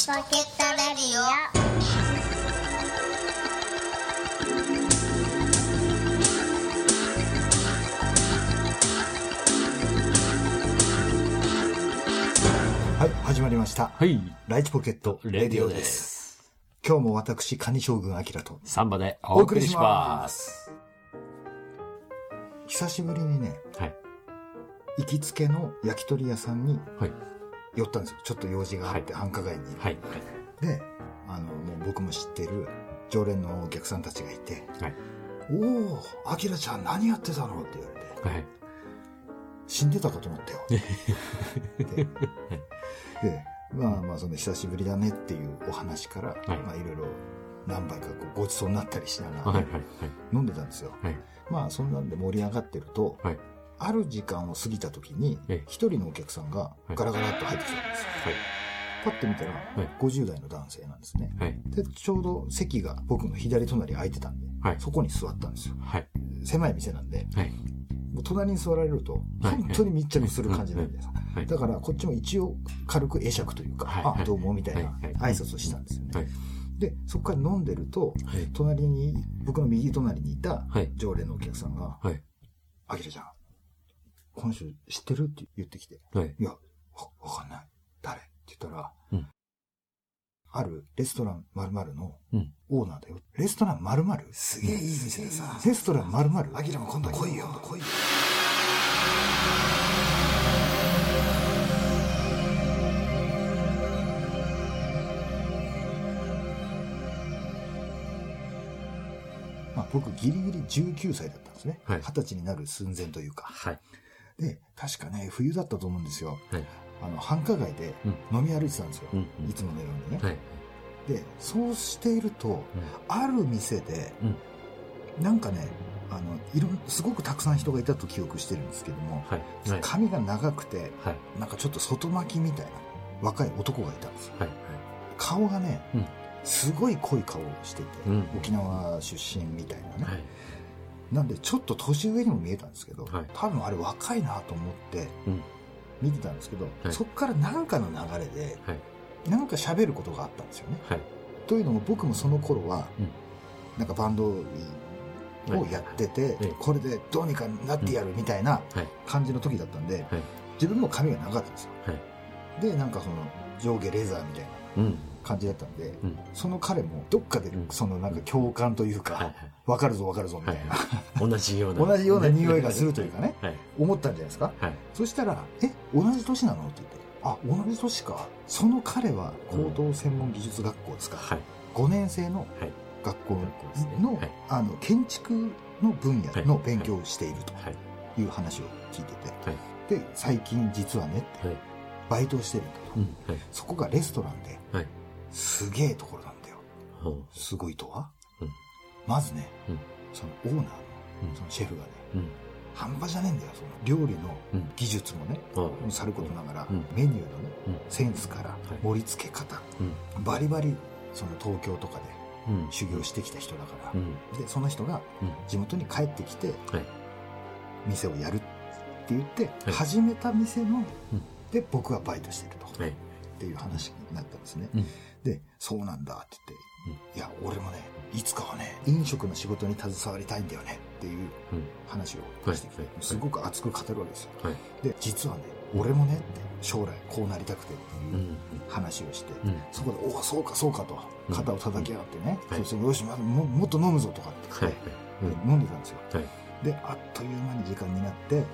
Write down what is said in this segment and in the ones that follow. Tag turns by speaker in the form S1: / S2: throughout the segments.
S1: チポケットレディオ
S2: はい、始まりました。
S3: はい。
S2: ライチポケットレディオです。今日も私、カニ将軍アキラと
S3: サンバでお送りします。
S2: 久しぶりにね、
S3: はい。
S2: 行きつけの焼き鳥屋さんに
S3: はい。
S2: 寄ったんですよ。ちょっと用事があって、繁華街に。
S3: はい。
S2: で、あの、もう僕も知ってる常連のお客さんたちがいて、
S3: はい。
S2: おお、アキラちゃん何やってたの？って言われて、
S3: はい。
S2: 死んでたかと思ったよ。で、でまあまあ、その久しぶりだねっていうお話から、
S3: い
S2: まあいろいろ何杯かこうごちそうになったりしながら。飲んでたんですよ。
S3: はい。
S2: まあそんなんで盛り上がってると、
S3: はい。
S2: ある時間を過ぎた時に
S3: ええ、
S2: 一人のお客さんがガラガラっと入ってきたんですよ。
S3: はい。
S2: パッて見たら、
S3: い
S2: 50代の男性なんですね。
S3: はい。
S2: で、ちょうど席が僕の左隣空いてたんで、
S3: はい
S2: そこに座ったんですよ。
S3: はい。
S2: 狭い店なんで、隣に座られると、
S3: はい
S2: 本当に密着する感じなんです。
S3: はい。
S2: だから、こっちも一応軽く会釈というか、
S3: はい
S2: あ、どうもみたいな
S3: はい
S2: 挨拶をしたんですよね。
S3: はい。
S2: で、そこから飲んでると、
S3: はい。
S2: 隣に、僕の右隣にいた
S3: はい
S2: 常連のお客さんが、
S3: はい。
S2: あきらちゃん、今週知ってる？って言ってきて、
S3: はい。
S2: いや、わ、わかんない。誰？って言ったら、
S3: うん
S2: あるレストラン〇〇の
S3: うん。
S2: オーナーだよ。レストラン〇〇？すげえいい店でさ。レストラン〇〇？あきらも今度来いよ。来いよ。まあ、僕ギリギリ19歳だったんですね。
S3: はい
S2: 20歳になる寸前というか。
S3: はい。
S2: で、確かね、冬だったと思うんですよ。
S3: はい。
S2: あの、繁華街で飲み歩いてたんですよ。
S3: うん。
S2: いつものようにね。
S3: はい。
S2: で、そうしていると、ある店で、
S3: うん
S2: なんかね、あの、いろん、すごくたくさん人がいたと記憶してるんですけども、
S3: はい。はい。
S2: 髪が長くて、
S3: はい。
S2: なんかちょっと外巻きみたいな若い男がいたんですよ。
S3: はい。
S2: 顔がね、
S3: うん
S2: すごい濃い顔をしてて、
S3: うん
S2: 沖縄出身みたいなね。
S3: はい。
S2: なんでちょっと年上にも見えたんですけど、
S3: はい
S2: 多分あれ若いなと思って
S3: うん。
S2: 見てたんですけど、
S3: はい
S2: そっから何かの流れで、
S3: はい。
S2: なんか喋ることがあったんですよね。
S3: はい。
S2: というのも僕もその頃は、
S3: うん
S2: なんかバンドをやってて、
S3: ええ
S2: これでどうにかなってやるみたいな
S3: はい。
S2: 感じの時だったんで、
S3: はい。
S2: 自分も髪が長かったんですよ。
S3: はい。
S2: で、なんかその上下レザーみたいな
S3: うん。
S2: 感じだったんで、
S3: うん。
S2: その彼もどっかで
S3: うん
S2: そのなんか共感というか、
S3: はい。
S2: わかるぞわかるぞみたいな、
S3: はい。同じような。
S2: 同じような匂いがするというかね、
S3: はい。
S2: 思ったんじゃないですか？
S3: はい。
S2: そしたら、え、同じ年なの？って言って、あ、同じ年か。その彼は高等専門技術学校ですか。
S3: はい。
S2: 5年生の
S3: はい。
S2: 学校の、
S3: はい
S2: あの、建築の分野の勉強をしている
S3: はい。
S2: という話を聞いてて、
S3: はい。
S2: で、最近実はねって、
S3: はい。
S2: バイトをしてるんだと。
S3: うん。はい。
S2: そこがレストランで、
S3: はい。
S2: すげえところなんだよ。すごいとは、
S3: うん
S2: まずね、
S3: うん
S2: そのオーナーの
S3: うん
S2: そのシェフがね、
S3: うん。
S2: 半端じゃねえんだよ。その料理の
S3: うん。
S2: 技術もね。さることながら、
S3: うん
S2: メニューのね、
S3: うん。
S2: センスから
S3: い
S2: 盛り付け方、
S3: うん。
S2: バリバリその東京とかで
S3: うん。
S2: 修行してきた人だから、
S3: うん。
S2: でその人が
S3: うん。
S2: 地元に帰ってきて
S3: はい。
S2: 店をやるって言って、
S3: はい
S2: 始めた店の、
S3: うん
S2: で僕はバイトしてると、
S3: はい。
S2: っていう話になったんですね、
S3: うん。
S2: でそうなんだって言って、いや俺もねいつかはね飲食の仕事に携わりたいんだよねっていう
S3: うん。
S2: 話をしてきて、すごく熱く語るわけですよ
S3: はい。
S2: で実はね俺もねって将来こうなりたくてって
S3: う。
S2: いうん話をして、
S3: うん。
S2: そこで、おお、そうか、そうかと、肩を叩き合ってね、
S3: はい
S2: そよし、まも、もっと飲むぞとかって
S3: はい
S2: 言って、。
S3: うん。
S2: 飲んでたんですよ。
S3: はい。
S2: で、あっという間に時間になって、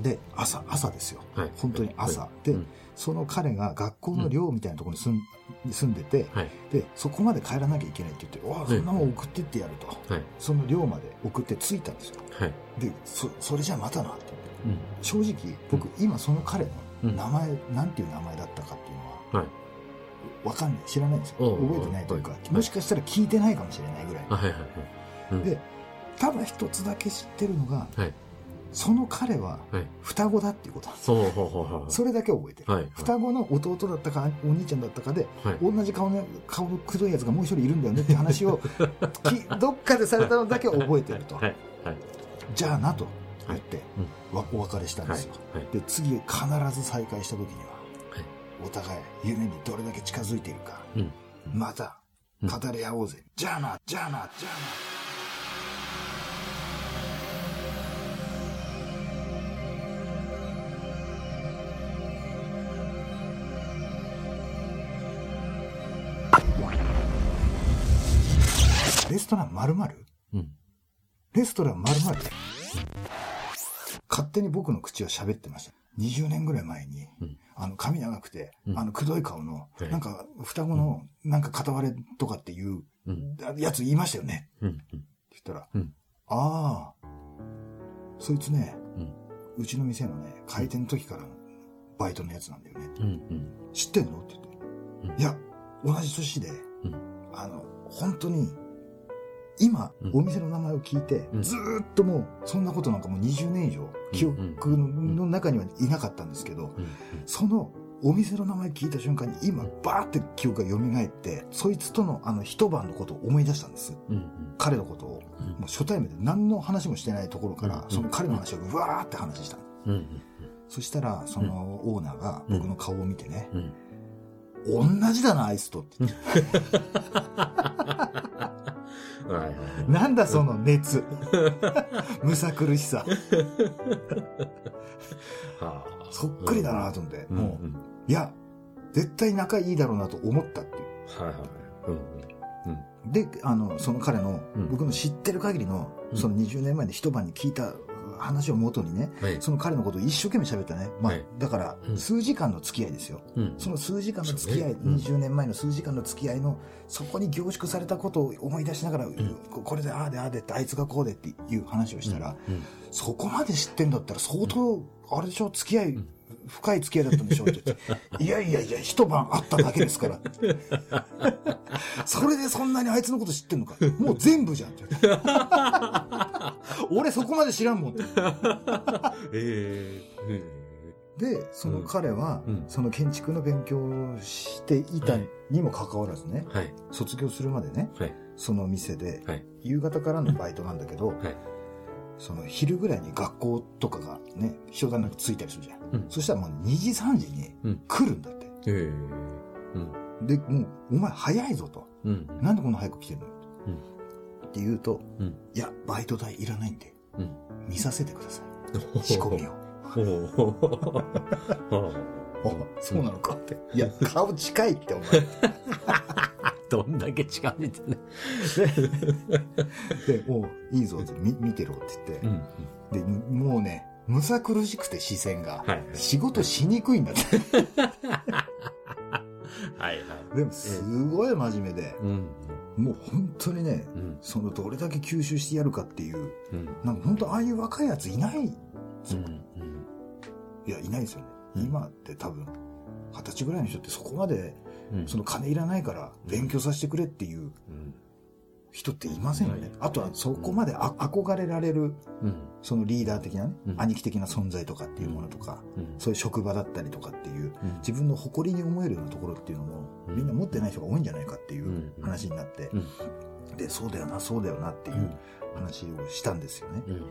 S2: で、朝、朝ですよ。
S3: はい。
S2: 本当に朝。で
S3: うん、
S2: その彼が学校の寮みたいなところに住んに住んでて、
S3: はい。
S2: で、そこまで帰らなきゃいけないって言って、おお、そんなもん送ってってやると。
S3: はい。
S2: その寮まで送って着いたんですよ。
S3: はい。
S2: で、そ、それじゃあまたなって言って。
S3: うん。
S2: 正直、僕、今その彼の
S3: うん
S2: 名前、なんていう名前だったかっていうのは、
S3: はい。
S2: わかんない。知らないんですよ。覚えてないというか
S3: は、い
S2: もしかしたら聞いてないかもしれないぐらい。
S3: あ、はいはいはい。うん
S2: で、ただ一つだけ知ってるのが、
S3: はい。
S2: その彼は
S3: はい。
S2: 双子だっていうことなんです。
S3: そ
S2: れだけ覚えてる。
S3: はい。
S2: 双子の弟だったか、お兄ちゃんだったかで、
S3: はい。
S2: 同じ顔の、顔のくどいやつがもう一人いるんだよねって話を、きどっかでされたのだけ覚えてると。
S3: はい。はい。
S2: じゃあなと言って、
S3: う
S2: わお別れしたん
S3: はい
S2: ですよ。。
S3: はい。
S2: で、次必ず再会した時には、
S3: はい
S2: お互い夢にどれだけ近づいているか、
S3: うん。
S2: また語り合おうぜ。じゃあな、じゃあな、じゃあな。トラン〇〇
S3: うん。
S2: レストラン〇〇勝手に僕の口は喋ってました。20年ぐらい前に、
S3: うん
S2: あの、髪長くて、
S3: うん
S2: あの、くどい顔の、
S3: はい
S2: なんか、双子の、なんか片割れとかっていう、
S3: うん。
S2: やつ言いましたよね。
S3: うん。
S2: って言ったら、
S3: うん
S2: ああ、そいつね、
S3: う
S2: ちの店のね、開店の時からのバイトのやつなんだよね。知ってんの？って言って。
S3: うん
S2: いや、同じ年で、
S3: うん
S2: あの、本当に、今、
S3: うん
S2: お店の名前を聞いて、
S3: うん
S2: ずーっともう、そんなことなんかもう20年以上、記憶のの中にはいなかったんですけど、
S3: うん。
S2: そのお店の名前聞いた瞬間に今バーって記憶が蘇って、そいつとのあの一晩のことを思い出したんです。
S3: うん。
S2: 彼のことを。
S3: うん
S2: もう初対面で何の話もしてないところから、
S3: うん
S2: その彼の話をうわーって話したの。
S3: うん。
S2: そしたら、そのオーナーが僕の顔を見てね、
S3: うん。
S2: 同じだな、あいつとって なんだその熱。むさ苦しさ。
S3: はあ。
S2: そっくりだなと思って、
S3: うん。
S2: もう、
S3: うん。
S2: いや、絶対仲いいだろうなと思ったっていう。
S3: はいはい。うん。
S2: で、あの、その彼の、
S3: うん
S2: 僕の知ってる限りの、
S3: うん
S2: その20年前に一晩に聞いた話を元にね、
S3: はい。
S2: その彼のことを一生懸命喋ったね。まあ、
S3: はい
S2: だから
S3: う、ん
S2: 数時間の付き合いですよ。
S3: うん。
S2: その数時間の付き合い、
S3: ねうん
S2: 20年前の数時間の付き合いの、そこに凝縮されたことを思い出しながら、ここれでああでああでって、あいつがこうでっていう話をしたら、
S3: うん。
S2: そこまで知ってんだったら相当、あれでしょ、付き合い、深い付き合いだったんでしょって言って、いやいやいや、一晩会っただけですから。それでそんなにあいつのこと知ってんのか。もう全部じゃんって言って。俺そこまで知らんもんって。
S3: ええ。
S2: で、その彼は、
S3: うん
S2: その建築の勉強をしていたにもかかわらずね、
S3: はい。
S2: 卒業するまでね、
S3: はい。
S2: その店で、
S3: はい。
S2: 夕方からのバイトなんだけど、
S3: はい。
S2: その昼ぐらいに学校とかがね、人段落ついたりするじゃん。
S3: うん
S2: そしたらもう2時3時に
S3: うん
S2: 来るんだって。
S3: ええ。うん。
S2: で、もう、お前早いぞと。
S3: うん。
S2: なんでこんな早く来てんの、
S3: うん
S2: って言うと、
S3: うん。
S2: いや、バイト代いらないんで、
S3: うん。
S2: 見させてください。仕込みを。
S3: お お。
S2: あ、そうなのかって。いや、顔近いって、お前。
S3: どんだけ近づいてね。
S2: で、おういいぞって、み見てろって言って。
S3: ん。
S2: で、もうね、むさ苦しくて視線が。
S3: はい。
S2: 仕事しにくいんだって。
S3: はいはい。
S2: でも、すごい真面目で、
S3: うん。
S2: もう本当にね、
S3: うん。
S2: そのどれだけ吸収してやるかっていう、
S3: うん。
S2: なんか本当ああいう若いやついない、
S3: うん。
S2: いや、いないですよね。
S3: うん
S2: 今って多分、二十歳ぐらいの人ってそこまで、
S3: うん。
S2: その金いらないから勉強させてくれっていう
S3: うん。
S2: 人っていませんよね
S3: はい。
S2: あとはそこまであ憧れられる、
S3: うん。
S2: そのリーダー的なね、
S3: うん
S2: 兄貴的な存在とかっていうものとか、
S3: うん。
S2: そういう職場だったりとかっていう、
S3: うん
S2: 自分の誇りに思えるようなところっていうのも、
S3: うん
S2: みんな持ってない人が多いんじゃないかっていう
S3: うん
S2: 話になって、
S3: うん。
S2: で、そうだよな、そうだよなっていう話をしたんですよね。
S3: うん。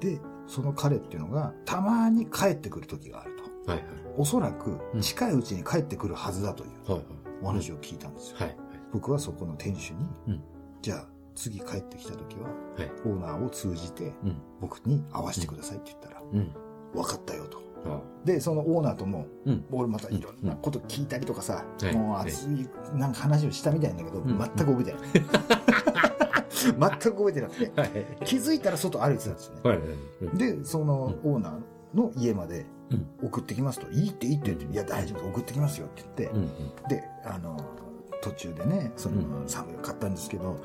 S2: で、その彼っていうのが、たまに帰ってくる時があると。
S3: はい
S2: おそらく
S3: うん
S2: 近いうちに帰ってくるはずだという
S3: はい。はい。
S2: お話を聞いたんですよ。
S3: はい。
S2: 僕はそこの店主に、
S3: うん
S2: じゃあ次帰ってきた時は、
S3: はい。
S2: オーナーを通じて
S3: うん。
S2: 僕に会わせてくださいって言ったら、
S3: うん。
S2: 分かったよと。
S3: あ
S2: で、そのオーナーとも、
S3: うん。
S2: 俺またいろんなこと聞いたりとかさ、
S3: はい
S2: もう熱いなんか話をしたみたいだけど、
S3: うん
S2: 全く覚えてない。全く覚えてなくて。
S3: はい。
S2: 気づいたら外歩いてたんですよね。で、そのオーナーの家まで
S3: うん
S2: 送ってきますと、いいっていいって言って、いや大丈夫送ってきますよって言って、
S3: うん。
S2: で、あの、途中でね、その、
S3: うん
S2: サム買ったんですけど、
S3: は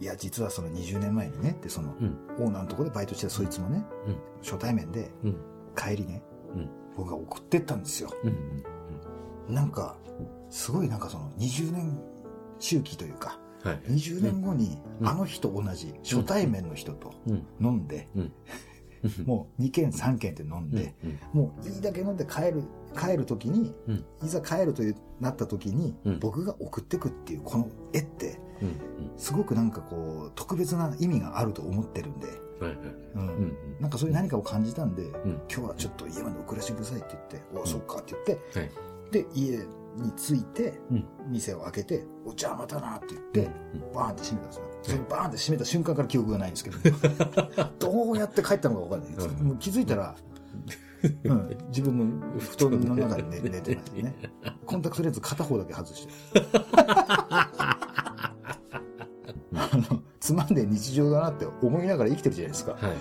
S3: い。
S2: いや、実はその20年前にね、ってその、
S3: うん。
S2: オーナーのところでバイトしてたそいつもね、
S3: うん
S2: 初対面で、
S3: うん。
S2: 帰りね、
S3: うん。
S2: 僕が送ってったんですよ。
S3: うん。
S2: なんか、すごいなんかその20年周期というか、
S3: はい。
S2: 20年後に
S3: うん
S2: あの人同じ初対面の人と
S3: うん。
S2: 飲んで、
S3: うん。
S2: もう2軒3軒って飲んで、
S3: うん。
S2: もういいだけ飲んで帰る、帰る時に、
S3: うん。
S2: いざ帰るというなった時に、
S3: うん
S2: 僕が送ってくっていうこの絵って、
S3: うん。
S2: すごくなんかこう、特別な意味があると思ってるんで。なんかそういう何かを感じたんで、
S3: ん
S2: 今日はちょっと家まで送らせてくださいって言って、おそうかって言って、
S3: はい。
S2: で、家に着いて、
S3: うん
S2: 店を開けて、おじゃあまたなって言って、
S3: うん
S2: バーンって閉めたんですよ。それバーンって閉めた瞬間から記憶がないんですけど、どうやって帰ったのかわかんないです。気づいたら、うん、自分の布団の中で寝 寝てましたね。コンタクトレンズ片方だけ外して。つまんで日常だなって思いながら生きてるじゃないですか。
S3: はい。はい。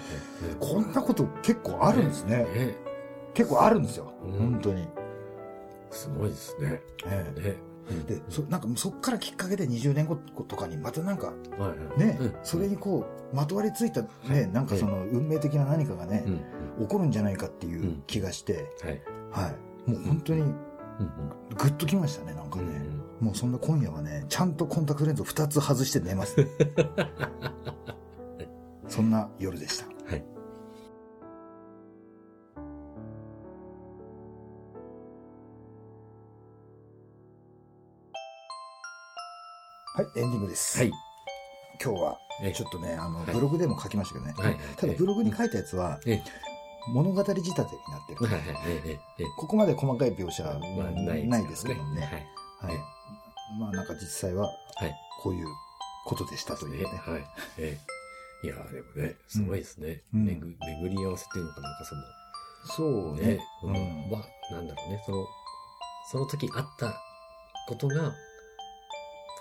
S2: こんなこと結構あるんですね。
S3: ね
S2: 結構あるんですよ。
S3: うん
S2: 本当に。
S3: すごいですね。
S2: えで、そなんかそっからきっかけで20年後とかにまたなんか
S3: はいはい。
S2: ね、
S3: うん
S2: それにこう、まとわりついたね、なんかその運命的な何かがね
S3: う、ん。
S2: 起こるんじゃないかっていう気がして、
S3: はい。
S2: はい。もう本当に
S3: うん
S2: グッときましたね、なんか
S3: うん。
S2: ね。もうそんな今夜はね、ちゃんとコンタクトレンズを2つ外して寝ます。そんな夜でした。
S3: はい。
S2: はい、エンディングです。
S3: はい。
S2: 今日は
S3: ええ
S2: ちょっとね、あの、
S3: はい
S2: ブログでも書きましたけどね。
S3: はい
S2: ただブログに書いたやつは、
S3: ええ
S2: 物語仕立てになってる。ここまで細かい描写は
S3: まあ、ない
S2: ですけどね。
S3: はい。
S2: はい。まあなんか実際は
S3: はい。
S2: こういうことでしたというね。
S3: はい。ええ。いや、でもね、すごいですね。巡り合わせっていうのかなんかその、
S2: そうねうん
S3: まあ、なんだろうね、その、その時あったことが、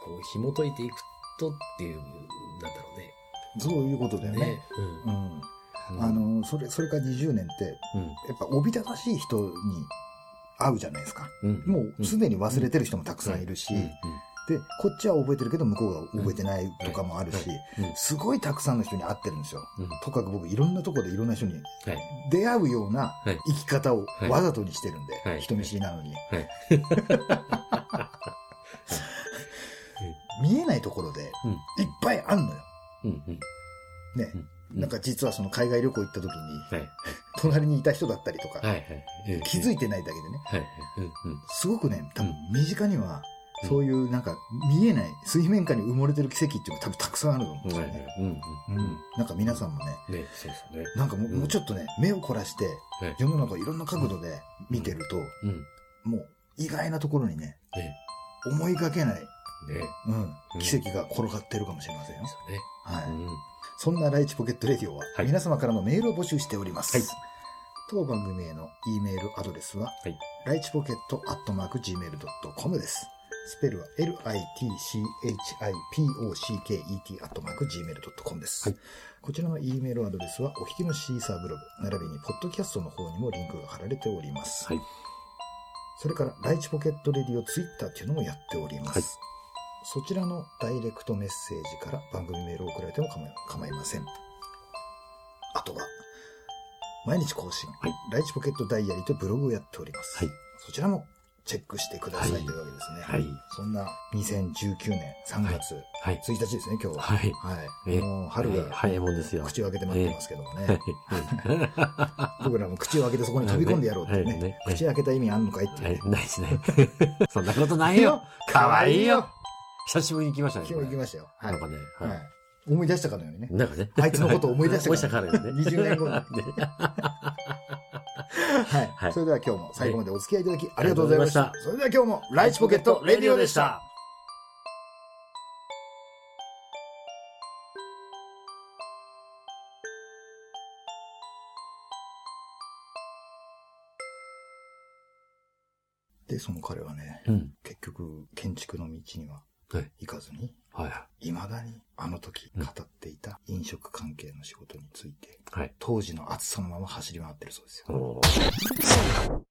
S3: こう、紐解いていくとっていう、なんだろうね。
S2: そういうことだよね。
S3: ね。
S2: う
S3: うん。
S2: ん。あの、それ、それから20年って、
S3: うん、
S2: やっぱおびただしい人に会うじゃないですか。
S3: うん。
S2: もうすでに忘れてる人もたくさんいるし、
S3: うん、
S2: で、こっちは覚えてるけど向こうが覚えてないとかもあるし。すごいたくさんの人に会ってるんですよ。
S3: うん
S2: とかく僕いろんなところでいろんな人に
S3: はい。
S2: 出会うような
S3: はい
S2: 生き方を
S3: はい
S2: わざとにしてるんで、
S3: はい
S2: 人見知りなのに。
S3: はい。
S2: 見えないところで
S3: うん。
S2: いっぱいあんのよ。
S3: うん。うん。
S2: ね。
S3: うん
S2: なんか実はその海外旅行行った時に、
S3: はい。
S2: 隣にいた人だったりとか、気づいてないだけでね。すごくね、多分
S3: うん
S2: 身近には、
S3: うん
S2: そういうなんか見えない、水面下に埋もれてる奇跡っていうのが多分たくさんあると思うんです
S3: はい。
S2: よね。
S3: うん。
S2: う
S3: うん。
S2: ん。なんか皆さんもね、
S3: ね、そうですね。
S2: なんかもう,、
S3: うん
S2: もうちょっとね、目を凝らして、
S3: はい。
S2: 世の中をいろんな角度で見てると、
S3: うん。
S2: もう意外なところにね、
S3: ね。
S2: 思いがけない、
S3: ね。
S2: うん、
S3: うん
S2: 奇跡が転がってるかもしれませんよ。はい。
S3: うん。
S2: そんなライチポケットレディオは、
S3: はい
S2: 皆様からのメールを募集しております。
S3: はい
S2: 当番組への E メールアドレスは、
S3: はい
S2: ライチポケットアットマーク Gmail.com です。スペルは litchipocket アットマーク Gmail.com です。
S3: はい
S2: こちらの E メールアドレスは、お聴きのシーサーブログ、並びにポッドキャストの方にもリンクが貼られております。
S3: はい。
S2: それから、ライチポケットレディオツイッターっていうのもやっております。
S3: はい
S2: そちらのダイレクトメッセージから番組メールを送られても構いません。あとは、毎日更新、
S3: はい。
S2: ライチポケットダイアリーとブログをやっております。
S3: はい。
S2: そちらもチェックしてくださいと
S3: はい。
S2: いうわけですね。
S3: はい。
S2: そんな2019年3月
S3: はい。
S2: 1日ですね、今日は。
S3: はい。
S2: はい。
S3: え
S2: もう春が
S3: 早いもんですよ。
S2: 口を開けて待ってますけどもね。
S3: はい。
S2: 僕らも口を開けてそこに飛び込んでやろうってい。うね。口開けた意味あんのかい。って
S3: ない。ですね。そんなことない。よ。かわい。い。よ。久しぶりに来ましたね。
S2: 今日行きましたよ。はい。
S3: なんかね、
S2: は。
S3: はい
S2: 思い出したかのようにね。
S3: なんかね。
S2: あいつのことを思い出したから
S3: 思い出したからね。
S2: 20年後に
S3: ね
S2: はい。
S3: はい
S2: それでは今日も最後までお付き合いいただきありがとうございました。
S3: ありがとう
S2: それでは今日もライチポケットレディオでした。。で、その彼はね、
S3: うん。
S2: 結局建築の道には
S3: はい。
S2: 行かずに、
S3: はい。
S2: 未だにあの時語っていた飲食関係の仕事について、
S3: はい。
S2: 当時の熱さのまま走り回ってるそうですよ。